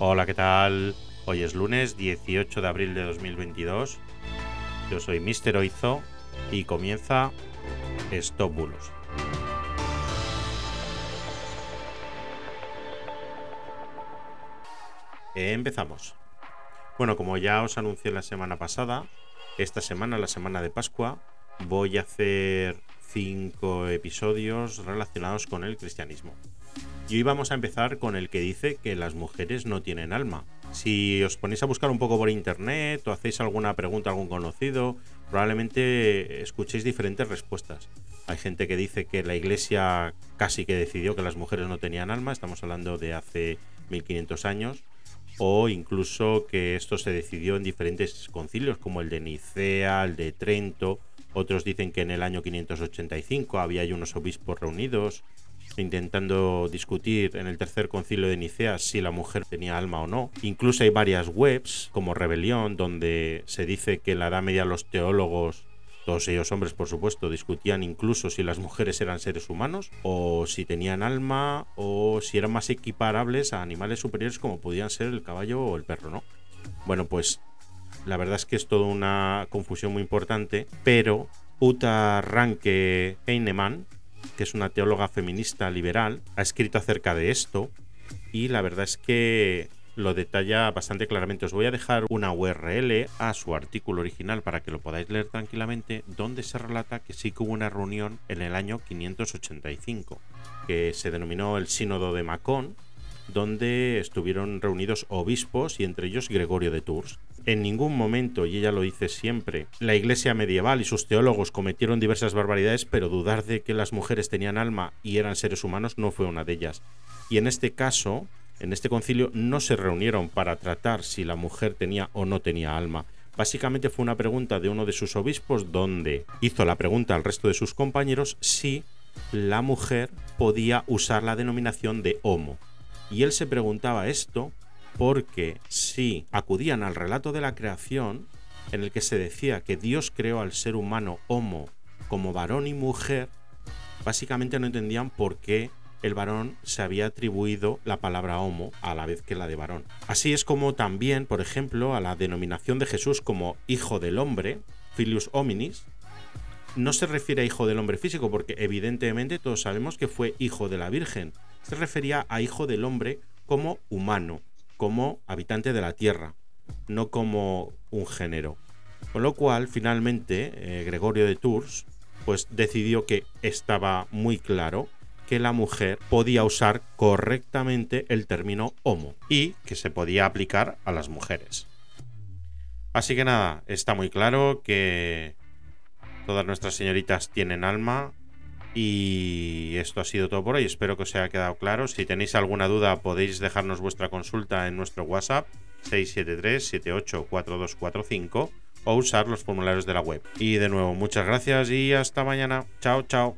Hola, ¿qué tal? Hoy es lunes 18 de abril de 2022. Yo soy Mister Oizo y comienza Stop Bulos. Empezamos. Bueno, como ya os anuncié la semana pasada, esta semana, la semana de Pascua, voy a hacer cinco episodios relacionados con el cristianismo. Y hoy vamos a empezar con el que dice que las mujeres no tienen alma. Si os ponéis a buscar un poco por internet o hacéis alguna pregunta a algún conocido, probablemente escuchéis diferentes respuestas. Hay gente que dice que la iglesia casi que decidió que las mujeres no tenían alma, estamos hablando de hace 1500 años, o incluso que esto se decidió en diferentes concilios como el de Nicea, el de Trento, otros dicen que en el año 585 había unos obispos reunidos intentando discutir en el tercer concilio de Nicea si la mujer tenía alma o no. Incluso hay varias webs como Rebelión donde se dice que en la Edad Media los teólogos todos ellos hombres por supuesto, discutían incluso si las mujeres eran seres humanos o si tenían alma o si eran más equiparables a animales superiores como podían ser el caballo o el perro, ¿no? Bueno, pues la verdad es que es toda una confusión muy importante, pero Uta Ranke Heinemann, que es una teóloga feminista liberal, ha escrito acerca de esto y la verdad es que lo detalla bastante claramente. Os voy a dejar una URL a su artículo original para que lo podáis leer tranquilamente, donde se relata que sí que hubo una reunión en el año 585, que se denominó el Sínodo de Macón, donde estuvieron reunidos obispos y entre ellos Gregorio de Tours. En ningún momento, y ella lo dice siempre, la iglesia medieval y sus teólogos cometieron diversas barbaridades, pero dudar de que las mujeres tenían alma y eran seres humanos no fue una de ellas. Y en este caso, en este concilio no se reunieron para tratar si la mujer tenía o no tenía alma. Básicamente fue una pregunta de uno de sus obispos donde hizo la pregunta al resto de sus compañeros si la mujer podía usar la denominación de homo. Y él se preguntaba esto porque si acudían al relato de la creación, en el que se decía que Dios creó al ser humano homo como varón y mujer, básicamente no entendían por qué el varón se había atribuido la palabra homo a la vez que la de varón. Así es como también, por ejemplo, a la denominación de Jesús como hijo del hombre, filius hominis, no se refiere a hijo del hombre físico, porque evidentemente todos sabemos que fue hijo de la Virgen. Se refería a hijo del hombre como humano, como habitante de la tierra, no como un género. Con lo cual, finalmente, eh, Gregorio de Tours pues decidió que estaba muy claro que la mujer podía usar correctamente el término homo y que se podía aplicar a las mujeres. Así que nada, está muy claro que todas nuestras señoritas tienen alma y esto ha sido todo por hoy. Espero que os haya quedado claro. Si tenéis alguna duda podéis dejarnos vuestra consulta en nuestro WhatsApp 673-784245 o usar los formularios de la web. Y de nuevo, muchas gracias y hasta mañana. Chao, chao.